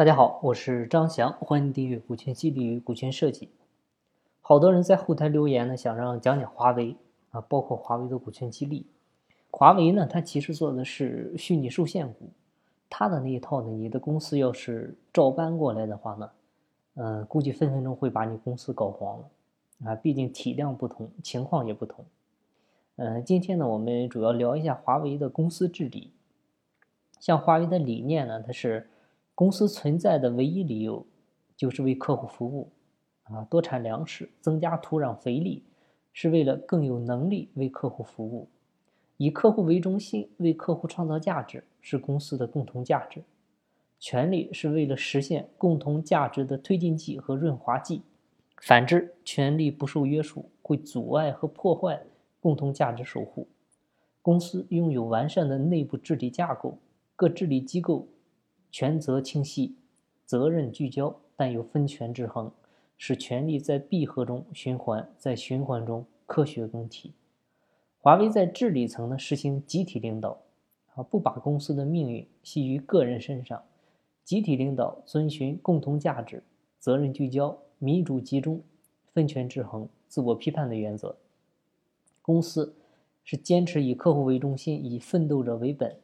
大家好，我是张翔，欢迎订阅股权激励与股权设计。好多人在后台留言呢，想让讲讲华为啊，包括华为的股权激励。华为呢，它其实做的是虚拟受限股，它的那一套呢，你的公司要是照搬过来的话呢，嗯，估计分分钟会把你公司搞黄了啊，毕竟体量不同，情况也不同。嗯，今天呢，我们主要聊一下华为的公司治理。像华为的理念呢，它是公司存在的唯一理由就是为客户服务，啊，多产粮食，增加土壤肥力，是为了更有能力为客户服务，以客户为中心，为客户创造价值，是公司的共同价值。权力是为了实现共同价值的推进剂和润滑剂，反之，权力不受约束，会阻碍和破坏共同价值守护。公司拥有完善的内部治理架构。各治理机构权责清晰，责任聚焦，但又分权制衡，使权力在闭合中循环，在循环中科学更替。华为在治理层呢实行集体领导，啊，不把公司的命运系于个人身上，集体领导遵循共同价值、责任聚焦、民主集中、分权制衡、自我批判的原则。公司是坚持以客户为中心，以奋斗者为本。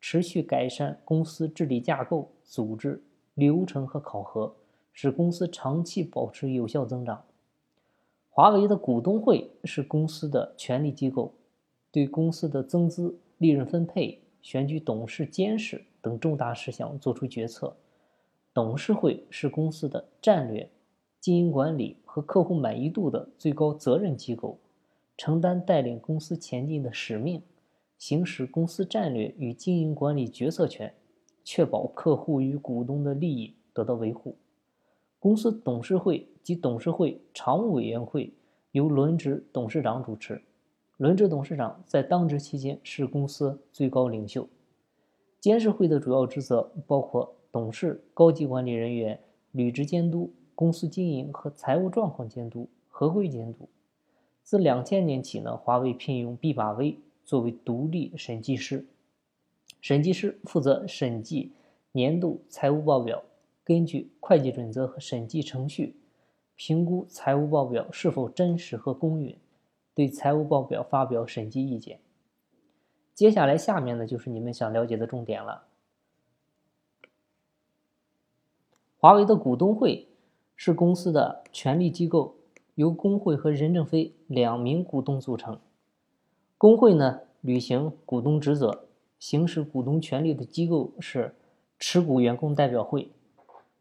持续改善公司治理架构、组织流程和考核，使公司长期保持有效增长。华为的股东会是公司的权力机构，对公司的增资、利润分配、选举董事、监事等重大事项作出决策。董事会是公司的战略、经营管理和客户满意度的最高责任机构，承担带领公司前进的使命。行使公司战略与经营管理决策权，确保客户与股东的利益得到维护。公司董事会及董事会常务委员会由轮值董事长主持，轮值董事长在当职期间是公司最高领袖。监事会的主要职责包括董事、高级管理人员、履职监督、公司经营和财务状况监督、合规监督。自两千年起呢，华为聘用毕马威。作为独立审计师，审计师负责审计年度财务报表，根据会计准则和审计程序，评估财务报表是否真实和公允，对财务报表发表审计意见。接下来，下面呢就是你们想了解的重点了。华为的股东会是公司的权力机构，由工会和任正非两名股东组成。工会呢，履行股东职责、行使股东权利的机构是持股员工代表会。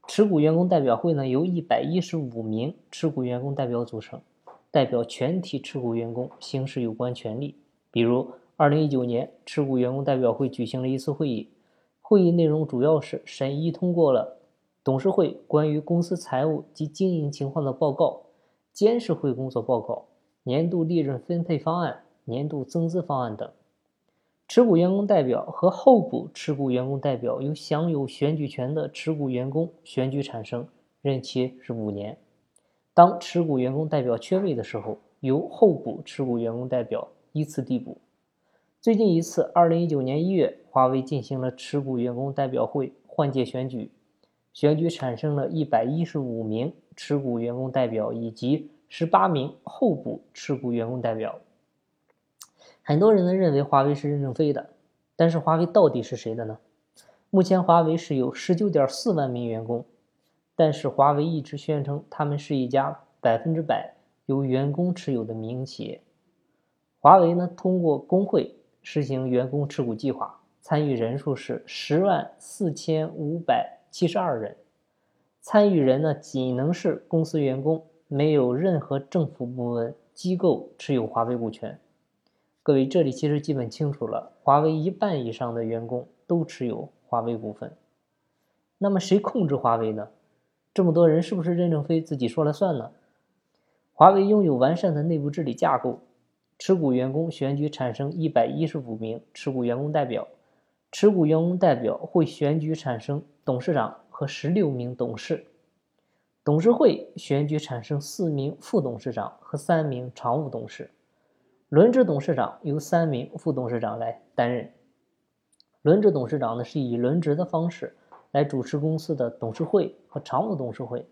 持股员工代表会呢，由一百一十五名持股员工代表组成，代表全体持股员工行使有关权利。比如，二零一九年，持股员工代表会举行了一次会议，会议内容主要是审议通过了董事会关于公司财务及经营情况的报告、监事会工作报告、年度利润分配方案。年度增资方案等，持股员工代表和候补持股员工代表由享有选举权的持股员工选举产生，任期是五年。当持股员工代表缺位的时候，由候补持股员工代表依次递补。最近一次，二零一九年一月，华为进行了持股员工代表会换届选举，选举产生了一百一十五名持股员工代表以及十八名候补持股员工代表。很多人呢认为华为是任正非的，但是华为到底是谁的呢？目前华为是有十九点四万名员工，但是华为一直宣称他们是一家百分之百由员工持有的民营企业。华为呢通过工会实行员工持股计划，参与人数是十万四千五百七十二人，参与人呢仅能是公司员工，没有任何政府部门机构持有华为股权。各位，这里其实基本清楚了。华为一半以上的员工都持有华为股份。那么谁控制华为呢？这么多人是不是任正非自己说了算呢？华为拥有完善的内部治理架构，持股员工选举产生一百一十五名持股员工代表，持股员工代表会选举产生董事长和十六名董事，董事会选举产生四名副董事长和三名常务董事。轮值董事长由三名副董事长来担任。轮值董事长呢是以轮值的方式来主持公司的董事会和常务董事会。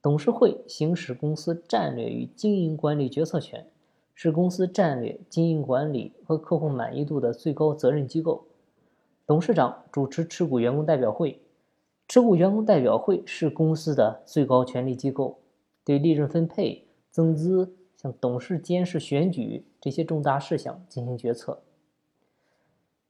董事会行使公司战略与经营管理决策权，是公司战略、经营管理和客户满意度的最高责任机构。董事长主持持股员工代表会，持股员工代表会是公司的最高权力机构，对利润分配、增资、像董事监事选举这些重大事项进行决策。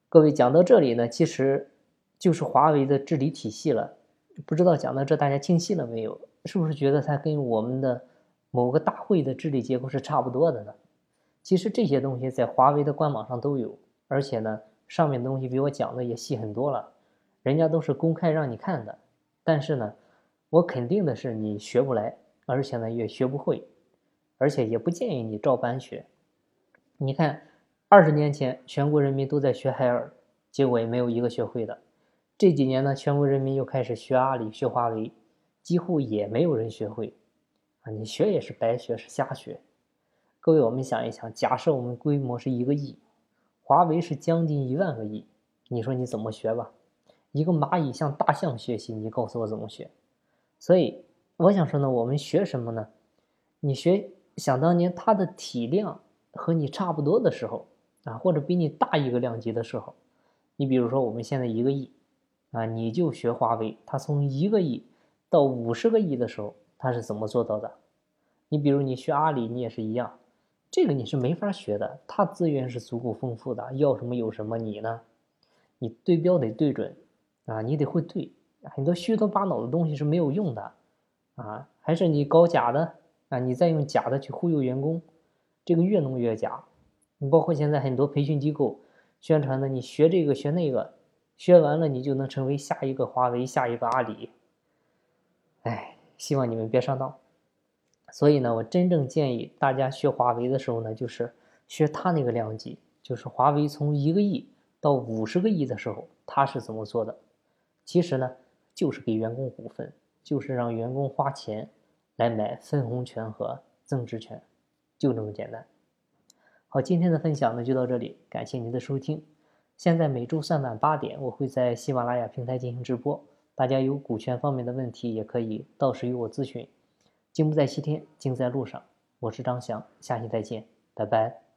各位讲到这里呢，其实就是华为的治理体系了。不知道讲到这大家清晰了没有？是不是觉得它跟我们的某个大会的治理结构是差不多的呢？其实这些东西在华为的官网上都有，而且呢，上面东西比我讲的也细很多了，人家都是公开让你看的。但是呢，我肯定的是你学不来，而且呢也学不会，而且也不建议你照搬学。你看。二十年前，全国人民都在学海尔，结果也没有一个学会的。这几年呢，全国人民又开始学阿里、学华为，几乎也没有人学会。啊，你学也是白学，是瞎学。各位，我们想一想，假设我们规模是一个亿，华为是将近一万个亿，你说你怎么学吧？一个蚂蚁向大象学习，你告诉我怎么学？所以我想说呢，我们学什么呢？你学，想当年它的体量和你差不多的时候。啊，或者比你大一个量级的时候，你比如说我们现在一个亿，啊，你就学华为，它从一个亿到五十个亿的时候，它是怎么做到的？你比如你学阿里，你也是一样，这个你是没法学的，它资源是足够丰富的，要什么有什么，你呢？你对标得对准，啊，你得会对，很多虚头巴脑的东西是没有用的，啊，还是你搞假的，啊，你再用假的去忽悠员工，这个越弄越假。你包括现在很多培训机构宣传的，你学这个学那个，学完了你就能成为下一个华为、下一个阿里。哎，希望你们别上当。所以呢，我真正建议大家学华为的时候呢，就是学他那个量级，就是华为从一个亿到五十个亿的时候，他是怎么做的？其实呢，就是给员工股份，就是让员工花钱来买分红权和增值权，就这么简单。好，今天的分享呢就到这里，感谢您的收听。现在每周三晚八点，我会在喜马拉雅平台进行直播，大家有股权方面的问题，也可以到时与我咨询。金不在西天，金在路上。我是张翔，下期再见，拜拜。